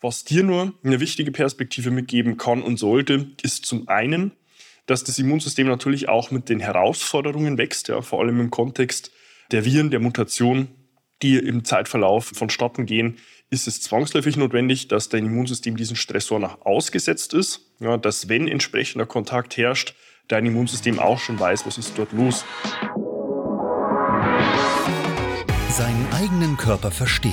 Was dir nur eine wichtige Perspektive mitgeben kann und sollte, ist zum einen, dass das Immunsystem natürlich auch mit den Herausforderungen wächst, ja, vor allem im Kontext der Viren, der Mutation, die im Zeitverlauf vonstatten gehen, ist es zwangsläufig notwendig, dass dein Immunsystem diesen Stressor nach ausgesetzt ist, ja, dass wenn entsprechender Kontakt herrscht, dein Immunsystem auch schon weiß, was ist dort los. Seinen eigenen Körper verstehen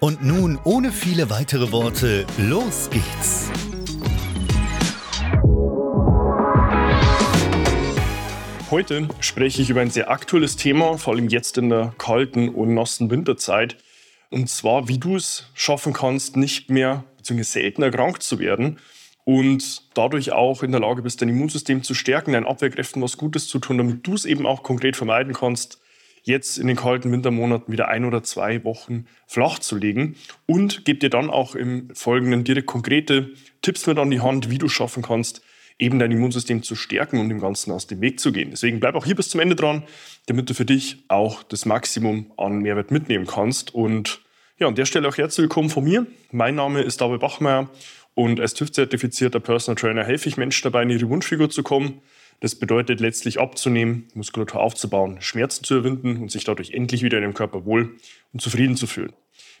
Und nun, ohne viele weitere Worte, los geht's! Heute spreche ich über ein sehr aktuelles Thema, vor allem jetzt in der kalten und nassen Winterzeit. Und zwar, wie du es schaffen kannst, nicht mehr bzw. selten erkrankt zu werden und dadurch auch in der Lage bist, dein Immunsystem zu stärken, deinen Abwehrkräften was Gutes zu tun, damit du es eben auch konkret vermeiden kannst, jetzt in den kalten Wintermonaten wieder ein oder zwei Wochen flach zu legen und gebe dir dann auch im Folgenden direkt konkrete Tipps mit an die Hand, wie du schaffen kannst, eben dein Immunsystem zu stärken und dem Ganzen aus dem Weg zu gehen. Deswegen bleib auch hier bis zum Ende dran, damit du für dich auch das Maximum an Mehrwert mitnehmen kannst und ja, an der Stelle auch herzlich willkommen von mir. Mein Name ist David Bachmeier und als TÜV-zertifizierter Personal Trainer helfe ich Menschen dabei, in ihre Wunschfigur zu kommen. Das bedeutet letztlich abzunehmen, Muskulatur aufzubauen, Schmerzen zu überwinden und sich dadurch endlich wieder in dem Körper wohl und zufrieden zu fühlen.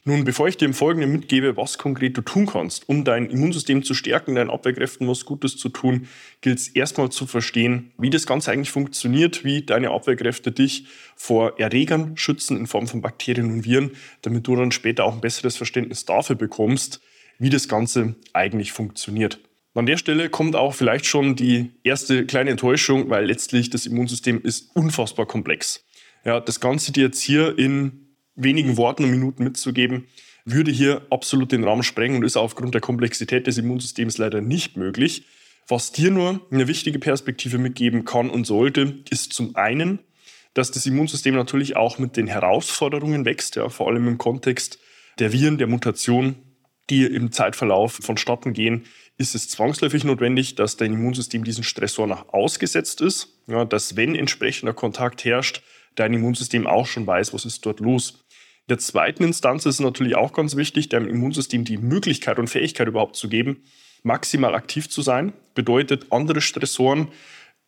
Nun, bevor ich dir im Folgenden mitgebe, was konkret du tun kannst, um dein Immunsystem zu stärken, deinen Abwehrkräften was Gutes zu tun, gilt es erstmal zu verstehen, wie das Ganze eigentlich funktioniert, wie deine Abwehrkräfte dich vor Erregern schützen in Form von Bakterien und Viren, damit du dann später auch ein besseres Verständnis dafür bekommst, wie das Ganze eigentlich funktioniert. An der Stelle kommt auch vielleicht schon die erste kleine Enttäuschung, weil letztlich das Immunsystem ist unfassbar komplex. Ja, das Ganze dir jetzt hier in wenigen Worten und Minuten mitzugeben, würde hier absolut den Rahmen sprengen und ist aufgrund der Komplexität des Immunsystems leider nicht möglich. Was dir nur eine wichtige Perspektive mitgeben kann und sollte, ist zum einen, dass das Immunsystem natürlich auch mit den Herausforderungen wächst, ja, vor allem im Kontext der Viren, der Mutation, die im Zeitverlauf vonstatten gehen, ist es zwangsläufig notwendig, dass dein Immunsystem diesen Stressor nach ausgesetzt ist, ja, dass wenn entsprechender Kontakt herrscht, dein Immunsystem auch schon weiß, was ist dort los. In der zweiten Instanz ist es natürlich auch ganz wichtig, deinem Immunsystem die Möglichkeit und Fähigkeit überhaupt zu geben, maximal aktiv zu sein. Bedeutet, andere Stressoren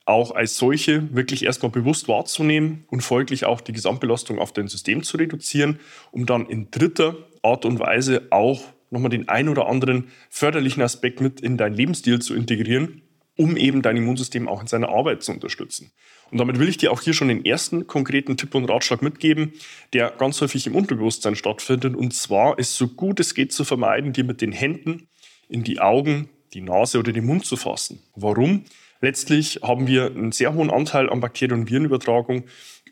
auch als solche wirklich erstmal bewusst wahrzunehmen und folglich auch die Gesamtbelastung auf dein System zu reduzieren, um dann in dritter Art und Weise auch nochmal den ein oder anderen förderlichen Aspekt mit in deinen Lebensstil zu integrieren, um eben dein Immunsystem auch in seiner Arbeit zu unterstützen. Und damit will ich dir auch hier schon den ersten konkreten Tipp und Ratschlag mitgeben, der ganz häufig im Unterbewusstsein stattfindet. Und zwar ist so gut es geht zu vermeiden, dir mit den Händen in die Augen, die Nase oder den Mund zu fassen. Warum? Letztlich haben wir einen sehr hohen Anteil an Bakterien- und Virenübertragung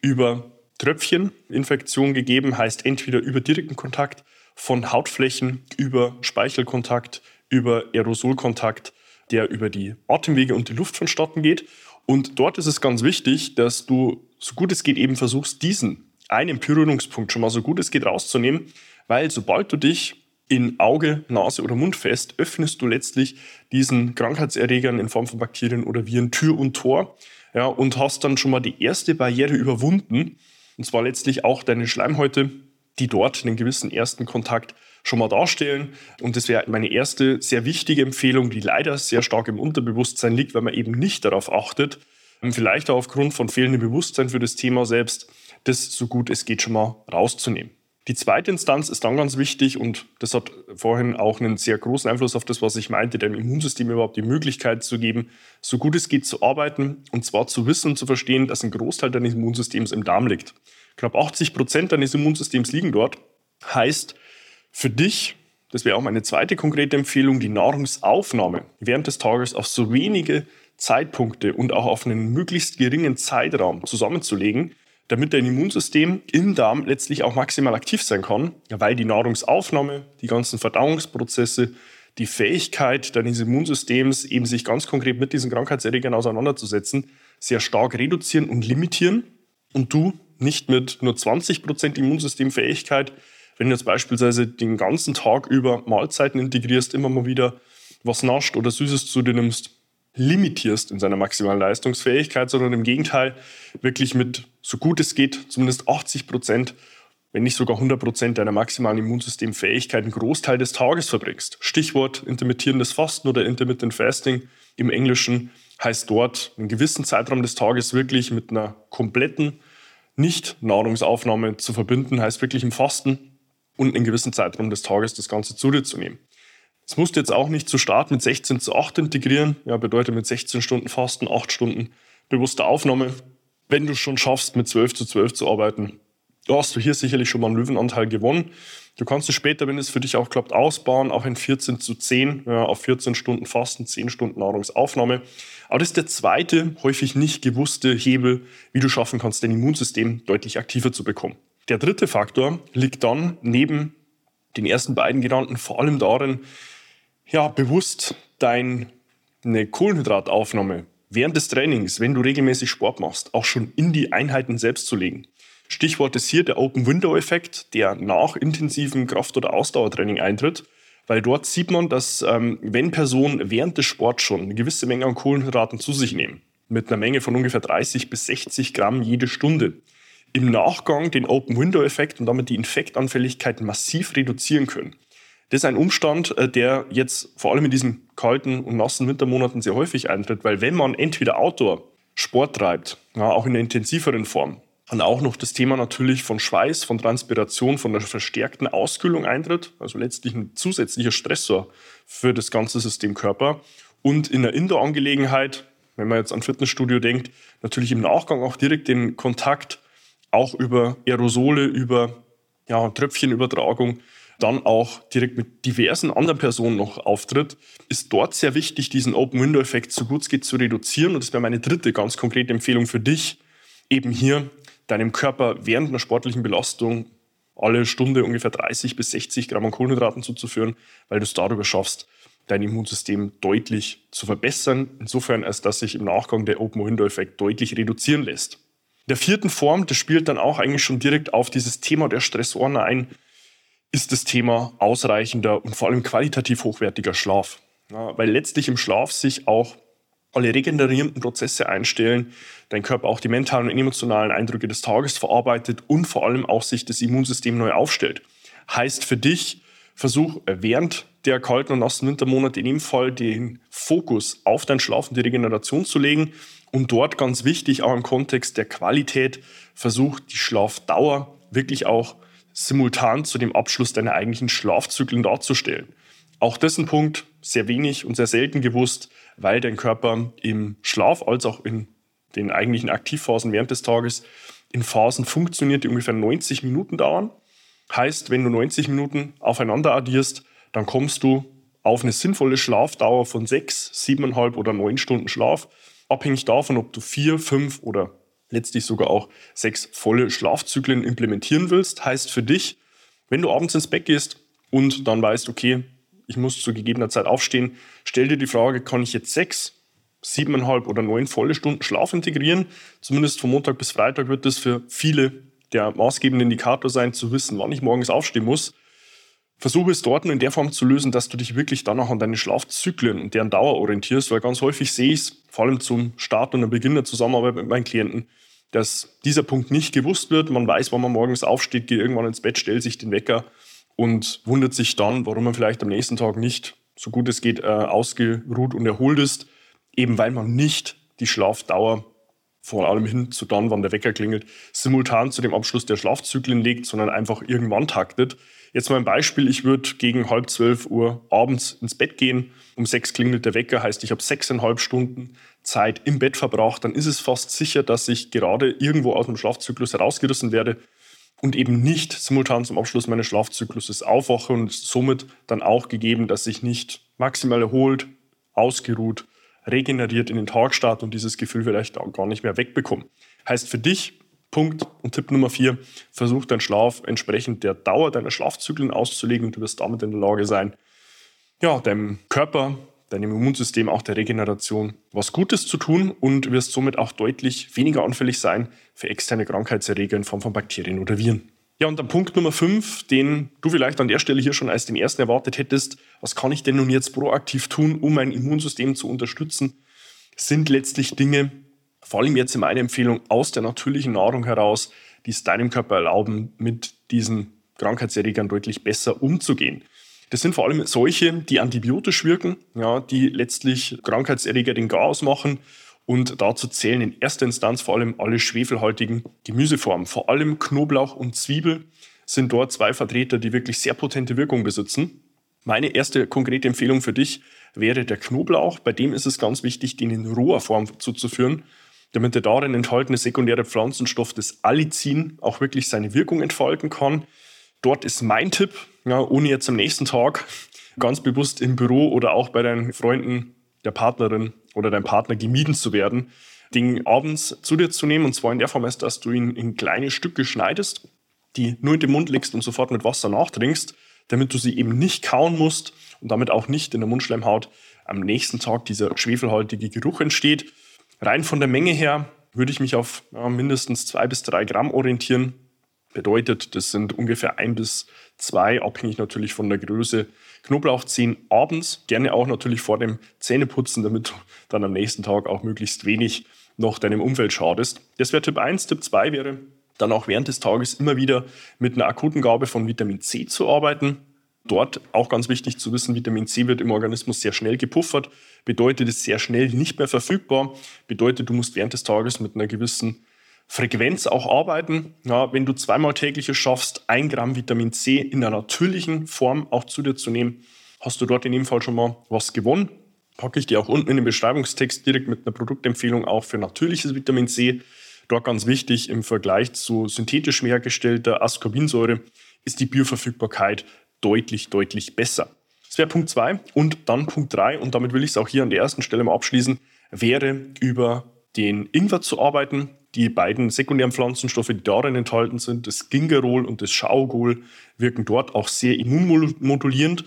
über Tröpfcheninfektion gegeben, heißt entweder über direkten Kontakt von Hautflächen, über Speichelkontakt, über Aerosolkontakt, der über die Atemwege und die Luft vonstatten geht. Und dort ist es ganz wichtig, dass du so gut es geht eben versuchst, diesen einen Berührungspunkt schon mal so gut es geht rauszunehmen, weil sobald du dich in Auge, Nase oder Mund fest, öffnest du letztlich diesen Krankheitserregern in Form von Bakterien oder Viren Tür und Tor ja, und hast dann schon mal die erste Barriere überwunden. Und zwar letztlich auch deine Schleimhäute, die dort einen gewissen ersten Kontakt schon mal darstellen. Und das wäre meine erste sehr wichtige Empfehlung, die leider sehr stark im Unterbewusstsein liegt, weil man eben nicht darauf achtet, vielleicht auch aufgrund von fehlendem Bewusstsein für das Thema selbst, das so gut es geht schon mal rauszunehmen. Die zweite Instanz ist dann ganz wichtig und das hat vorhin auch einen sehr großen Einfluss auf das, was ich meinte, dem Immunsystem überhaupt die Möglichkeit zu geben, so gut es geht zu arbeiten und zwar zu wissen und zu verstehen, dass ein Großteil deines Immunsystems im Darm liegt. Knapp 80 Prozent deines Immunsystems liegen dort. Heißt, für dich, das wäre auch meine zweite konkrete Empfehlung, die Nahrungsaufnahme während des Tages auf so wenige Zeitpunkte und auch auf einen möglichst geringen Zeitraum zusammenzulegen, damit dein Immunsystem im Darm letztlich auch maximal aktiv sein kann, weil die Nahrungsaufnahme, die ganzen Verdauungsprozesse, die Fähigkeit deines Immunsystems, eben sich ganz konkret mit diesen Krankheitserregern auseinanderzusetzen, sehr stark reduzieren und limitieren und du nicht mit nur 20% Immunsystemfähigkeit, wenn du jetzt beispielsweise den ganzen Tag über Mahlzeiten integrierst, immer mal wieder was nascht oder Süßes zu dir nimmst, limitierst in seiner maximalen Leistungsfähigkeit, sondern im Gegenteil wirklich mit so gut es geht, zumindest 80 Prozent, wenn nicht sogar 100 Prozent deiner maximalen Immunsystemfähigkeit einen Großteil des Tages verbringst. Stichwort intermittierendes Fasten oder Intermittent Fasting im Englischen heißt dort, einen gewissen Zeitraum des Tages wirklich mit einer kompletten Nicht-Nahrungsaufnahme zu verbinden, heißt wirklich im Fasten und einen gewissen Zeitraum des Tages das Ganze zu dir zu nehmen. Es musst du jetzt auch nicht zu Start mit 16 zu 8 integrieren. Ja, bedeutet mit 16 Stunden Fasten, 8 Stunden bewusste Aufnahme. Wenn du schon schaffst, mit 12 zu 12 zu arbeiten, da hast du hier sicherlich schon mal einen Löwenanteil gewonnen. Du kannst es später, wenn es für dich auch klappt, ausbauen, auch in 14 zu 10, ja, auf 14 Stunden Fasten, 10 Stunden Nahrungsaufnahme. Aber das ist der zweite, häufig nicht gewusste Hebel, wie du schaffen kannst, dein Immunsystem deutlich aktiver zu bekommen. Der dritte Faktor liegt dann neben den ersten beiden genannten vor allem darin, ja, bewusst deine Kohlenhydrataufnahme während des Trainings, wenn du regelmäßig Sport machst, auch schon in die Einheiten selbst zu legen. Stichwort ist hier der Open-Window-Effekt, der nach intensivem Kraft- oder Ausdauertraining eintritt, weil dort sieht man, dass ähm, wenn Personen während des Sports schon eine gewisse Menge an Kohlenhydraten zu sich nehmen, mit einer Menge von ungefähr 30 bis 60 Gramm jede Stunde, im Nachgang den Open-Window-Effekt und damit die Infektanfälligkeit massiv reduzieren können. Das ist ein Umstand, äh, der jetzt vor allem in diesen kalten und nassen Wintermonaten sehr häufig eintritt, weil wenn man entweder Outdoor Sport treibt, ja, auch in einer intensiveren Form, dann auch noch das Thema natürlich von Schweiß, von Transpiration, von der verstärkten Auskühlung eintritt, also letztlich ein zusätzlicher Stressor für das ganze System Körper. Und in der Indoor-Angelegenheit, wenn man jetzt an Fitnessstudio denkt, natürlich im Nachgang auch direkt den Kontakt auch über Aerosole, über ja, Tröpfchenübertragung dann auch direkt mit diversen anderen Personen noch auftritt, ist dort sehr wichtig, diesen Open-Window-Effekt so gut es geht zu reduzieren. Und das wäre meine dritte ganz konkrete Empfehlung für dich, eben hier deinem Körper während einer sportlichen Belastung alle Stunde ungefähr 30 bis 60 Gramm an Kohlenhydraten zuzuführen, weil du es darüber schaffst, dein Immunsystem deutlich zu verbessern, insofern als dass sich im Nachgang der Open-Window-Effekt deutlich reduzieren lässt. In der vierten Form, das spielt dann auch eigentlich schon direkt auf dieses Thema der Stressoren ein, ist das Thema ausreichender und vor allem qualitativ hochwertiger Schlaf. Ja, weil letztlich im Schlaf sich auch alle regenerierenden Prozesse einstellen, dein Körper auch die mentalen und emotionalen Eindrücke des Tages verarbeitet und vor allem auch sich das Immunsystem neu aufstellt. Heißt für dich, versuch während der kalten und nassen Wintermonate in jedem Fall den Fokus auf dein Schlaf und die Regeneration zu legen und dort ganz wichtig auch im Kontext der Qualität versuch die Schlafdauer wirklich auch simultan zu dem Abschluss deiner eigentlichen Schlafzyklen darzustellen. Auch das ein Punkt, sehr wenig und sehr selten gewusst, weil dein Körper im Schlaf als auch in den eigentlichen Aktivphasen während des Tages in Phasen funktioniert, die ungefähr 90 Minuten dauern. Heißt, wenn du 90 Minuten aufeinander addierst, dann kommst du auf eine sinnvolle Schlafdauer von sechs, siebeneinhalb oder neun Stunden Schlaf, abhängig davon, ob du vier, fünf oder letztlich sogar auch sechs volle Schlafzyklen implementieren willst. Heißt für dich, wenn du abends ins Bett gehst und dann weißt, okay, ich muss zu gegebener Zeit aufstehen, stell dir die Frage, kann ich jetzt sechs, siebeneinhalb oder neun volle Stunden Schlaf integrieren? Zumindest von Montag bis Freitag wird das für viele der maßgebende Indikator sein, zu wissen, wann ich morgens aufstehen muss. Versuche es dort nur in der Form zu lösen, dass du dich wirklich dann auch an deine Schlafzyklen und deren Dauer orientierst, weil ganz häufig sehe ich es, vor allem zum Start und Beginn der Zusammenarbeit mit meinen Klienten, dass dieser Punkt nicht gewusst wird. Man weiß, wann man morgens aufsteht, geht irgendwann ins Bett, stellt sich den Wecker und wundert sich dann, warum man vielleicht am nächsten Tag nicht, so gut es geht, äh, ausgeruht und erholt ist, eben weil man nicht die Schlafdauer vor allem hin zu dann, wann der Wecker klingelt, simultan zu dem Abschluss der Schlafzyklen legt, sondern einfach irgendwann taktet. Jetzt mal ein Beispiel, ich würde gegen halb zwölf Uhr abends ins Bett gehen, um sechs klingelt der Wecker, heißt ich habe sechseinhalb Stunden Zeit im Bett verbracht, dann ist es fast sicher, dass ich gerade irgendwo aus dem Schlafzyklus herausgerissen werde und eben nicht simultan zum Abschluss meines Schlafzykluses aufwache und somit dann auch gegeben, dass ich nicht maximal erholt, ausgeruht, regeneriert in den Tag starte und dieses Gefühl vielleicht auch gar nicht mehr wegbekomme. Heißt für dich, Punkt und Tipp Nummer vier, versuch deinen Schlaf entsprechend der Dauer deiner Schlafzyklen auszulegen und du wirst damit in der Lage sein, ja, deinem Körper deinem Immunsystem, auch der Regeneration was Gutes zu tun und wirst somit auch deutlich weniger anfällig sein für externe Krankheitserreger in Form von Bakterien oder Viren. Ja, und dann Punkt Nummer fünf, den du vielleicht an der Stelle hier schon als den ersten erwartet hättest, was kann ich denn nun jetzt proaktiv tun, um mein Immunsystem zu unterstützen, sind letztlich Dinge, vor allem jetzt in meiner Empfehlung aus der natürlichen Nahrung heraus, die es deinem Körper erlauben, mit diesen Krankheitserregern deutlich besser umzugehen. Das sind vor allem solche, die antibiotisch wirken, ja, die letztlich Krankheitserreger den Garaus machen. Und dazu zählen in erster Instanz vor allem alle schwefelhaltigen Gemüseformen. Vor allem Knoblauch und Zwiebel sind dort zwei Vertreter, die wirklich sehr potente Wirkung besitzen. Meine erste konkrete Empfehlung für dich wäre der Knoblauch. Bei dem ist es ganz wichtig, den in roher Form zuzuführen, damit der darin enthaltene sekundäre Pflanzenstoff des Allicin auch wirklich seine Wirkung entfalten kann. Dort ist mein Tipp, ja, ohne jetzt am nächsten Tag ganz bewusst im Büro oder auch bei deinen Freunden, der Partnerin oder deinem Partner gemieden zu werden, den abends zu dir zu nehmen und zwar in der Form dass du ihn in kleine Stücke schneidest, die nur in den Mund legst und sofort mit Wasser nachtrinkst, damit du sie eben nicht kauen musst und damit auch nicht in der Mundschleimhaut am nächsten Tag dieser schwefelhaltige Geruch entsteht. Rein von der Menge her würde ich mich auf ja, mindestens zwei bis drei Gramm orientieren. Bedeutet, das sind ungefähr ein bis zwei, abhängig natürlich von der Größe. Knoblauchzehen abends, gerne auch natürlich vor dem Zähneputzen, damit du dann am nächsten Tag auch möglichst wenig noch deinem Umfeld schadest. Das wäre Tipp 1. Tipp 2 wäre dann auch während des Tages immer wieder mit einer akuten Gabe von Vitamin C zu arbeiten. Dort auch ganz wichtig zu wissen, Vitamin C wird im Organismus sehr schnell gepuffert, bedeutet es sehr schnell nicht mehr verfügbar, bedeutet du musst während des Tages mit einer gewissen Frequenz auch arbeiten. Ja, wenn du zweimal täglich schaffst, ein Gramm Vitamin C in einer natürlichen Form auch zu dir zu nehmen, hast du dort in dem Fall schon mal was gewonnen. Packe ich dir auch unten in den Beschreibungstext direkt mit einer Produktempfehlung auch für natürliches Vitamin C. Dort ganz wichtig im Vergleich zu synthetisch hergestellter Ascorbinsäure ist die Bioverfügbarkeit deutlich, deutlich besser. Das wäre Punkt 2. Und dann Punkt 3, und damit will ich es auch hier an der ersten Stelle mal abschließen, wäre über den Ingwer zu arbeiten. Die beiden sekundären Pflanzenstoffe, die darin enthalten sind, das Gingerol und das Schaugol, wirken dort auch sehr immunmodulierend.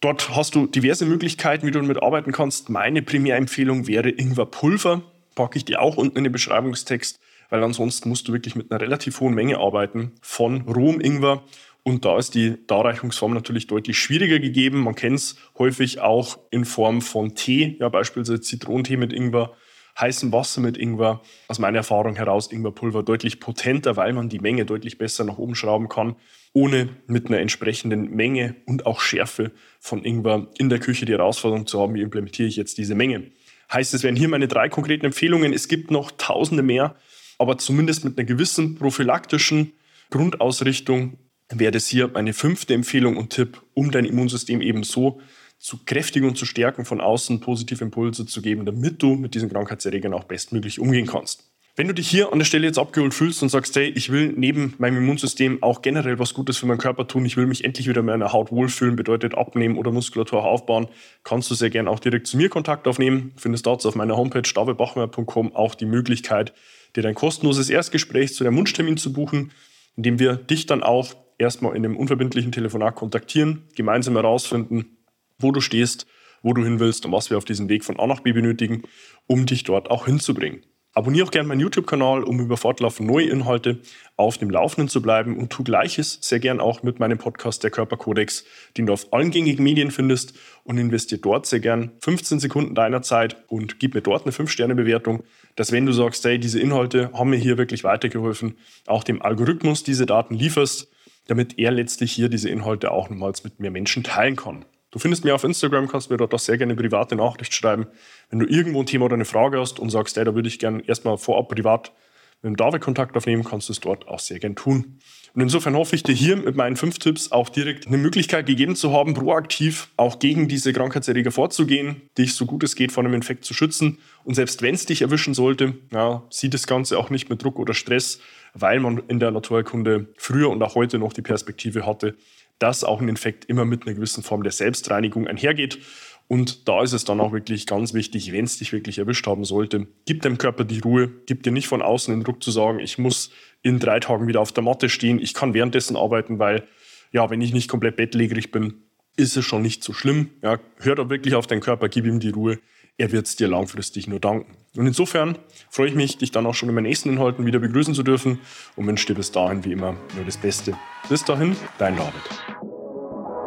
Dort hast du diverse Möglichkeiten, wie du damit arbeiten kannst. Meine Primärempfehlung wäre Ingwerpulver. Packe ich dir auch unten in den Beschreibungstext, weil ansonsten musst du wirklich mit einer relativ hohen Menge arbeiten von rohem Ingwer. Und da ist die Darreichungsform natürlich deutlich schwieriger gegeben. Man kennt es häufig auch in Form von Tee, ja beispielsweise Zitronentee mit Ingwer heißem Wasser mit Ingwer, aus meiner Erfahrung heraus Ingwerpulver deutlich potenter, weil man die Menge deutlich besser nach oben schrauben kann, ohne mit einer entsprechenden Menge und auch Schärfe von Ingwer in der Küche die Herausforderung zu haben, wie implementiere ich jetzt diese Menge. Heißt, es wären hier meine drei konkreten Empfehlungen. Es gibt noch tausende mehr, aber zumindest mit einer gewissen prophylaktischen Grundausrichtung wäre das hier meine fünfte Empfehlung und Tipp, um dein Immunsystem eben so zu kräftigen und zu stärken, von außen positive Impulse zu geben, damit du mit diesen Krankheitserregern auch bestmöglich umgehen kannst. Wenn du dich hier an der Stelle jetzt abgeholt fühlst und sagst, hey, ich will neben meinem Immunsystem auch generell was Gutes für meinen Körper tun, ich will mich endlich wieder in meiner Haut wohlfühlen, bedeutet abnehmen oder Muskulatur aufbauen, kannst du sehr gerne auch direkt zu mir Kontakt aufnehmen. Findest dazu auf meiner Homepage davidbachmeier.com auch die Möglichkeit, dir dein kostenloses Erstgespräch zu deinem Wunschtermin zu buchen, indem wir dich dann auch erstmal in einem unverbindlichen Telefonat kontaktieren, gemeinsam herausfinden, wo du stehst, wo du hin willst und was wir auf diesem Weg von A nach B benötigen, um dich dort auch hinzubringen. Abonniere auch gerne meinen YouTube-Kanal, um über fortlaufend neue Inhalte auf dem Laufenden zu bleiben und tu Gleiches sehr gern auch mit meinem Podcast Der Körperkodex, den du auf allen gängigen Medien findest und investiere dort sehr gern 15 Sekunden deiner Zeit und gib mir dort eine 5-Sterne-Bewertung, dass wenn du sagst, hey, diese Inhalte haben mir hier wirklich weitergeholfen, auch dem Algorithmus diese Daten lieferst damit er letztlich hier diese Inhalte auch nochmals mit mehr Menschen teilen kann. Du findest mir auf Instagram, kannst mir dort auch sehr gerne eine private Nachricht schreiben. Wenn du irgendwo ein Thema oder eine Frage hast und sagst, hey, da würde ich gerne erstmal vorab privat mit dem David Kontakt aufnehmen, kannst du es dort auch sehr gerne tun. Und insofern hoffe ich dir hier mit meinen fünf Tipps auch direkt eine Möglichkeit gegeben zu haben, proaktiv auch gegen diese Krankheitserreger vorzugehen, dich so gut es geht vor einem Infekt zu schützen. Und selbst wenn es dich erwischen sollte, ja, sieh das Ganze auch nicht mit Druck oder Stress, weil man in der Naturkunde früher und auch heute noch die Perspektive hatte, dass auch ein Infekt immer mit einer gewissen Form der Selbstreinigung einhergeht. Und da ist es dann auch wirklich ganz wichtig, wenn es dich wirklich erwischt haben sollte, gib dem Körper die Ruhe, gib dir nicht von außen den Druck zu sagen, ich muss in drei Tagen wieder auf der Matte stehen, ich kann währenddessen arbeiten, weil ja, wenn ich nicht komplett bettlägerig bin, ist es schon nicht so schlimm. Ja, hör da wirklich auf deinen Körper, gib ihm die Ruhe er wird es dir langfristig nur danken. Und insofern freue ich mich, dich dann auch schon in meinen nächsten Inhalten wieder begrüßen zu dürfen und wünsche dir bis dahin wie immer nur das Beste. Bis dahin, dein David.